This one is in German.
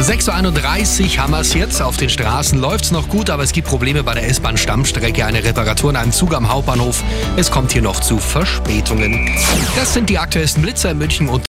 6.31 Uhr haben wir es jetzt. Auf den Straßen läuft es noch gut, aber es gibt Probleme bei der S-Bahn-Stammstrecke. Eine Reparatur in einem Zug am Hauptbahnhof. Es kommt hier noch zu Verspätungen. Das sind die aktuellsten Blitzer in München und